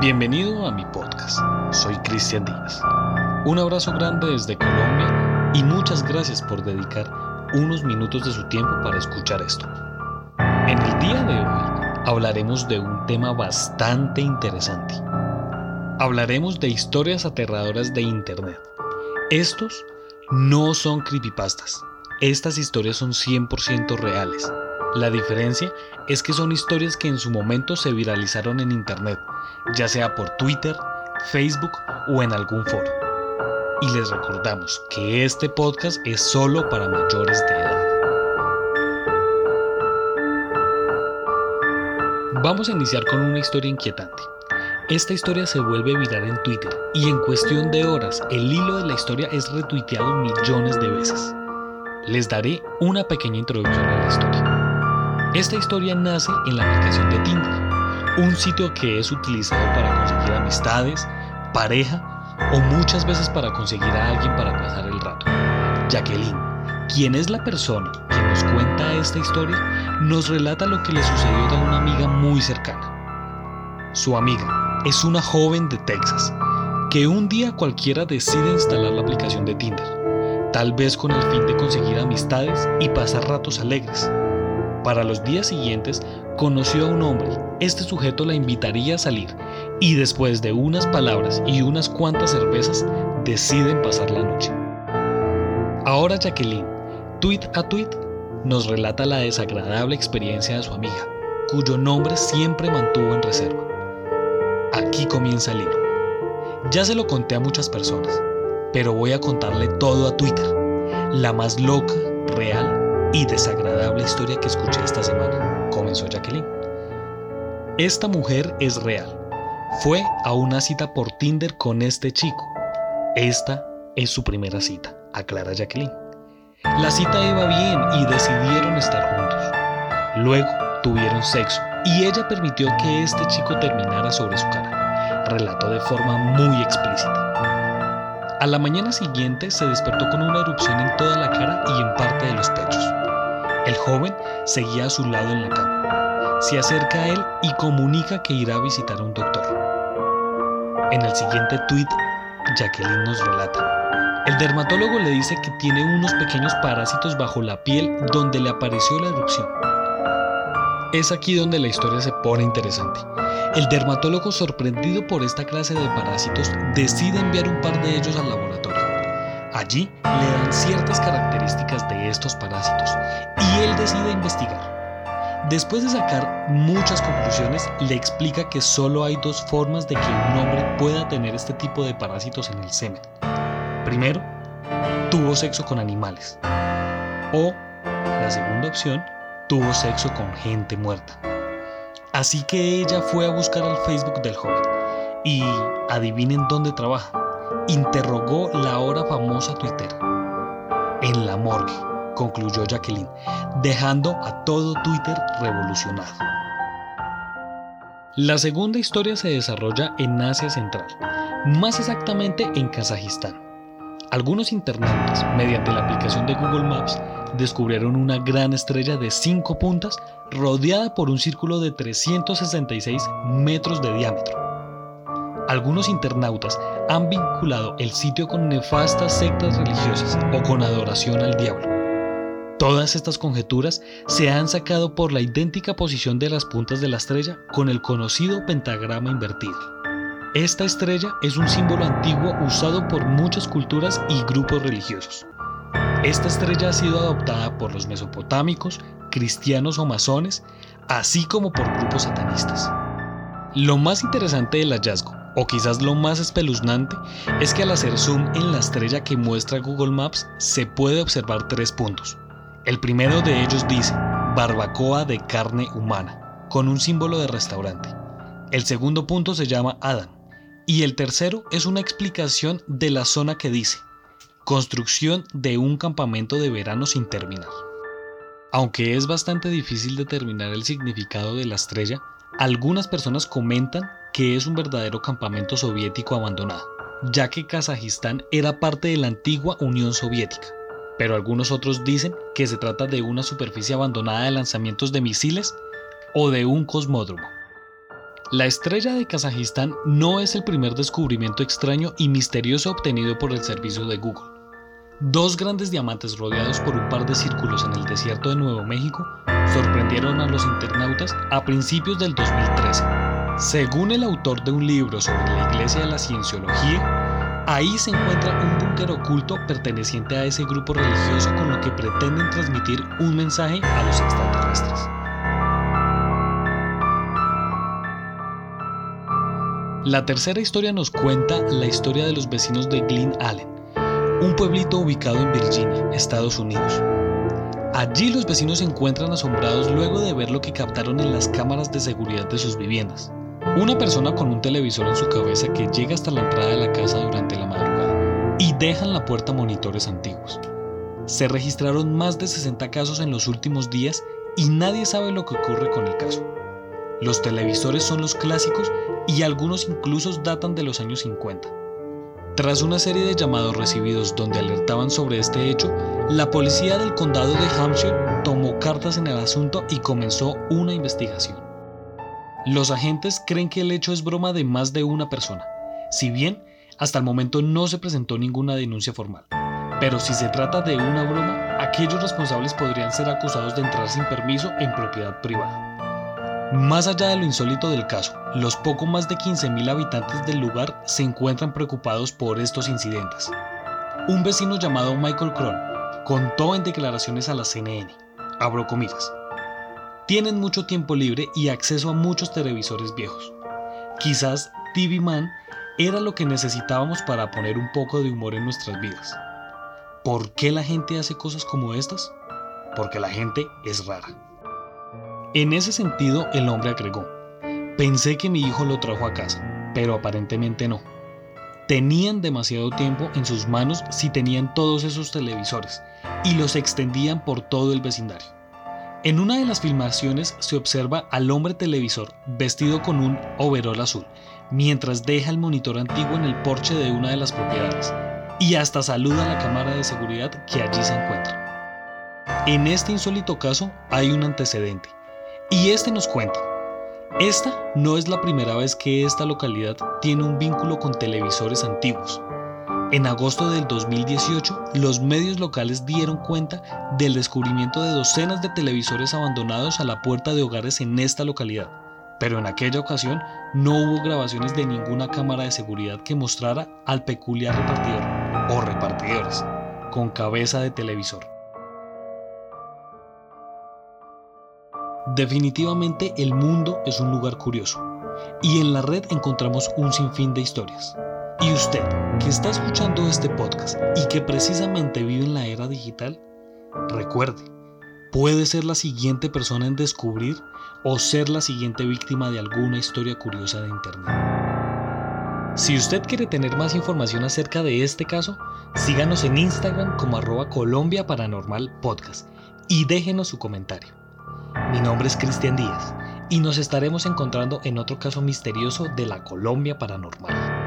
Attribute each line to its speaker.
Speaker 1: Bienvenido a mi podcast. Soy Cristian Díaz. Un abrazo grande desde Colombia y muchas gracias por dedicar unos minutos de su tiempo para escuchar esto. En el día de hoy hablaremos de un tema bastante interesante. Hablaremos de historias aterradoras de Internet. Estos no son creepypastas. Estas historias son 100% reales. La diferencia es que son historias que en su momento se viralizaron en Internet, ya sea por Twitter, Facebook o en algún foro. Y les recordamos que este podcast es solo para mayores de edad. Vamos a iniciar con una historia inquietante. Esta historia se vuelve viral en Twitter y en cuestión de horas el hilo de la historia es retuiteado millones de veces. Les daré una pequeña introducción a la historia. Esta historia nace en la aplicación de Tinder, un sitio que es utilizado para conseguir amistades, pareja o muchas veces para conseguir a alguien para pasar el rato. Jacqueline, quien es la persona que nos cuenta esta historia, nos relata lo que le sucedió a una amiga muy cercana. Su amiga, es una joven de Texas que un día cualquiera decide instalar la aplicación de Tinder, tal vez con el fin de conseguir amistades y pasar ratos alegres. Para los días siguientes conoció a un hombre, este sujeto la invitaría a salir y después de unas palabras y unas cuantas cervezas deciden pasar la noche. Ahora Jacqueline, tweet a tweet, nos relata la desagradable experiencia de su amiga, cuyo nombre siempre mantuvo en reserva. Aquí comienza el libro. Ya se lo conté a muchas personas, pero voy a contarle todo a Twitter. La más loca, real y desagradable historia que escuché esta semana, comenzó Jacqueline. Esta mujer es real. Fue a una cita por Tinder con este chico. Esta es su primera cita, aclara Jacqueline. La cita iba bien y decidieron estar juntos. Luego tuvieron sexo y ella permitió que este chico terminara sobre su cara. Relató de forma muy explícita. A la mañana siguiente se despertó con una erupción en toda la cara y en parte de los pechos. El joven seguía a su lado en la cama. Se acerca a él y comunica que irá a visitar a un doctor. En el siguiente tuit, Jacqueline nos relata. El dermatólogo le dice que tiene unos pequeños parásitos bajo la piel donde le apareció la erupción. Es aquí donde la historia se pone interesante. El dermatólogo sorprendido por esta clase de parásitos decide enviar un par de ellos al laboratorio. Allí le dan ciertas características de estos parásitos y él decide investigar. Después de sacar muchas conclusiones, le explica que solo hay dos formas de que un hombre pueda tener este tipo de parásitos en el semen. Primero, tuvo sexo con animales. O, la segunda opción, tuvo sexo con gente muerta. Así que ella fue a buscar al Facebook del joven y adivinen dónde trabaja. Interrogó la ahora famosa Twitter. En la morgue, concluyó Jacqueline, dejando a todo Twitter revolucionado. La segunda historia se desarrolla en Asia Central, más exactamente en Kazajistán. Algunos internautas, mediante la aplicación de Google Maps, descubrieron una gran estrella de 5 puntas rodeada por un círculo de 366 metros de diámetro. Algunos internautas han vinculado el sitio con nefastas sectas religiosas o con adoración al diablo. Todas estas conjeturas se han sacado por la idéntica posición de las puntas de la estrella con el conocido pentagrama invertido. Esta estrella es un símbolo antiguo usado por muchas culturas y grupos religiosos. Esta estrella ha sido adoptada por los mesopotámicos, cristianos o masones, así como por grupos satanistas. Lo más interesante del hallazgo, o quizás lo más espeluznante, es que al hacer zoom en la estrella que muestra Google Maps se puede observar tres puntos. El primero de ellos dice, barbacoa de carne humana, con un símbolo de restaurante. El segundo punto se llama Adam. Y el tercero es una explicación de la zona que dice, Construcción de un campamento de verano sin terminar. Aunque es bastante difícil determinar el significado de la estrella, algunas personas comentan que es un verdadero campamento soviético abandonado, ya que Kazajistán era parte de la antigua Unión Soviética. Pero algunos otros dicen que se trata de una superficie abandonada de lanzamientos de misiles o de un cosmódromo. La estrella de Kazajistán no es el primer descubrimiento extraño y misterioso obtenido por el servicio de Google. Dos grandes diamantes rodeados por un par de círculos en el desierto de Nuevo México sorprendieron a los internautas a principios del 2013. Según el autor de un libro sobre la Iglesia de la Cienciología, ahí se encuentra un búnker oculto perteneciente a ese grupo religioso con lo que pretenden transmitir un mensaje a los extraterrestres. La tercera historia nos cuenta la historia de los vecinos de Glen Allen, un pueblito ubicado en Virginia, Estados Unidos. Allí los vecinos se encuentran asombrados luego de ver lo que captaron en las cámaras de seguridad de sus viviendas. Una persona con un televisor en su cabeza que llega hasta la entrada de la casa durante la madrugada y dejan la puerta monitores antiguos. Se registraron más de 60 casos en los últimos días y nadie sabe lo que ocurre con el caso. Los televisores son los clásicos y algunos incluso datan de los años 50. Tras una serie de llamados recibidos donde alertaban sobre este hecho, la policía del condado de Hampshire tomó cartas en el asunto y comenzó una investigación. Los agentes creen que el hecho es broma de más de una persona, si bien hasta el momento no se presentó ninguna denuncia formal. Pero si se trata de una broma, aquellos responsables podrían ser acusados de entrar sin permiso en propiedad privada. Más allá de lo insólito del caso, los poco más de 15.000 habitantes del lugar se encuentran preocupados por estos incidentes. Un vecino llamado Michael Cron contó en declaraciones a la CNN, abro comillas, tienen mucho tiempo libre y acceso a muchos televisores viejos. Quizás TV Man era lo que necesitábamos para poner un poco de humor en nuestras vidas. ¿Por qué la gente hace cosas como estas? Porque la gente es rara. En ese sentido, el hombre agregó, pensé que mi hijo lo trajo a casa, pero aparentemente no. Tenían demasiado tiempo en sus manos si tenían todos esos televisores y los extendían por todo el vecindario. En una de las filmaciones se observa al hombre televisor vestido con un overol azul, mientras deja el monitor antiguo en el porche de una de las propiedades y hasta saluda a la cámara de seguridad que allí se encuentra. En este insólito caso hay un antecedente. Y este nos cuenta, esta no es la primera vez que esta localidad tiene un vínculo con televisores antiguos. En agosto del 2018, los medios locales dieron cuenta del descubrimiento de docenas de televisores abandonados a la puerta de hogares en esta localidad, pero en aquella ocasión no hubo grabaciones de ninguna cámara de seguridad que mostrara al peculiar repartidor o repartidores con cabeza de televisor. Definitivamente el mundo es un lugar curioso y en la red encontramos un sinfín de historias. Y usted, que está escuchando este podcast y que precisamente vive en la era digital, recuerde, puede ser la siguiente persona en descubrir o ser la siguiente víctima de alguna historia curiosa de Internet. Si usted quiere tener más información acerca de este caso, síganos en Instagram como arroba Colombia Paranormal Podcast y déjenos su comentario. Mi nombre es Cristian Díaz y nos estaremos encontrando en otro caso misterioso de la Colombia Paranormal.